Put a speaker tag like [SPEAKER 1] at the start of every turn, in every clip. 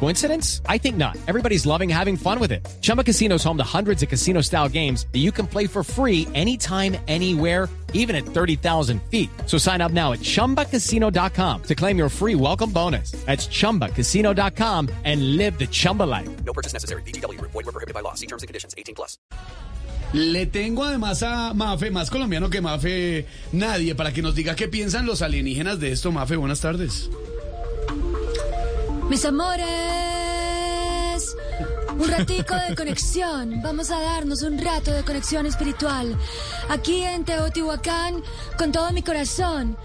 [SPEAKER 1] Coincidence? I think not. Everybody's loving having fun with it. Chumba Casino is home to hundreds of casino style games that you can play for free anytime, anywhere, even at 30,000 feet. So sign up now at chumbacasino.com to claim your free welcome bonus. That's chumbacasino.com and live the Chumba life.
[SPEAKER 2] No purchase necessary. BGW. Void were prohibited by law. See terms and conditions. 18 plus.
[SPEAKER 3] Le tengo además a Mafe, más colombiano que Mafe, nadie, para que nos diga qué piensan los alienígenas de esto. Mafe, buenas tardes.
[SPEAKER 4] Mis amores, un ratico de conexión. Vamos a darnos un rato de conexión espiritual. Aquí en Teotihuacán, con todo mi corazón.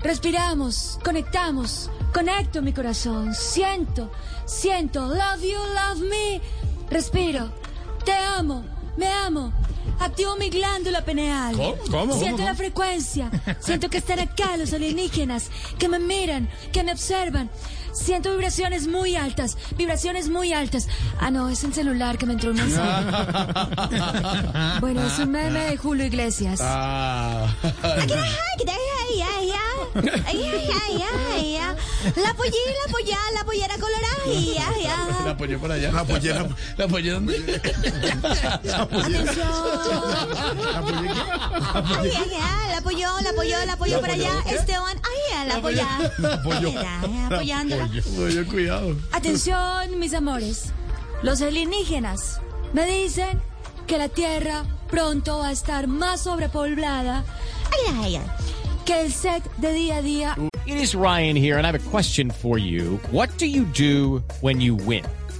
[SPEAKER 4] Respiramos, conectamos, conecto mi corazón. Siento, siento, love you, love me. Respiro, te amo, me amo. Activo mi glándula pineal.
[SPEAKER 3] ¿Cómo?
[SPEAKER 4] Siento la frecuencia. Siento que están acá los alienígenas, que me miran, que me observan. Siento vibraciones muy altas, vibraciones muy altas. Ah, no, es el celular que me entró un mensaje. Bueno, es un meme de Julio Iglesias.
[SPEAKER 3] Ah.
[SPEAKER 4] La pollera, la polla, la pollera colorada.
[SPEAKER 3] La apoyé por allá. La apoyé, la, la apoyé donde.
[SPEAKER 4] La apoyó, la apoyó, la apoyó por allá. Esteban, ay, la apoyó.
[SPEAKER 3] La apoyó.
[SPEAKER 4] Apoyándola.
[SPEAKER 3] Oye, cuidado.
[SPEAKER 4] Atención, mis amores. Los alienígenas me dicen que la Tierra pronto va a estar más sobrepoblada que el set de día a día.
[SPEAKER 1] It is Ryan here, and I have a question for you. What do you do when you win?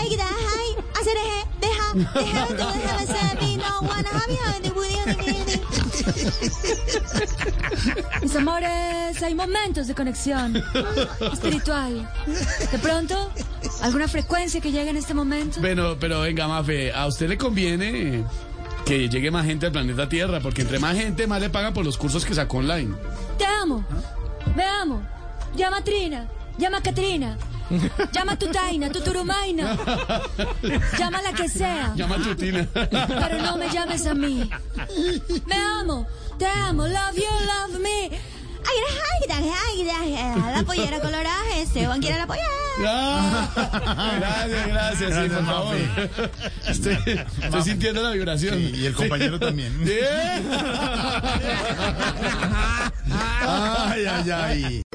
[SPEAKER 3] ahí.
[SPEAKER 4] Mis amores, hay momentos de conexión espiritual. De pronto, alguna frecuencia que llegue en este momento.
[SPEAKER 3] Bueno, pero venga, Mafe, a usted le conviene que llegue más gente al planeta Tierra, porque entre más gente, más le pagan por los cursos que sacó online.
[SPEAKER 4] Te amo, me amo. Llama a Trina, llama a Catrina. Llama a tu Taina, tu Turumaina. Llama a la que sea.
[SPEAKER 3] Llama a tu tina.
[SPEAKER 4] Pero no me llames a mí. Me amo, te amo, love you, love me. La pollera colorada, Esteban quiere la pollera.
[SPEAKER 3] Ah, gracias, gracias, sí, por favor. Estoy, estoy sintiendo la vibración.
[SPEAKER 5] y el compañero también.
[SPEAKER 3] Bien.
[SPEAKER 5] Ay, ay, ay.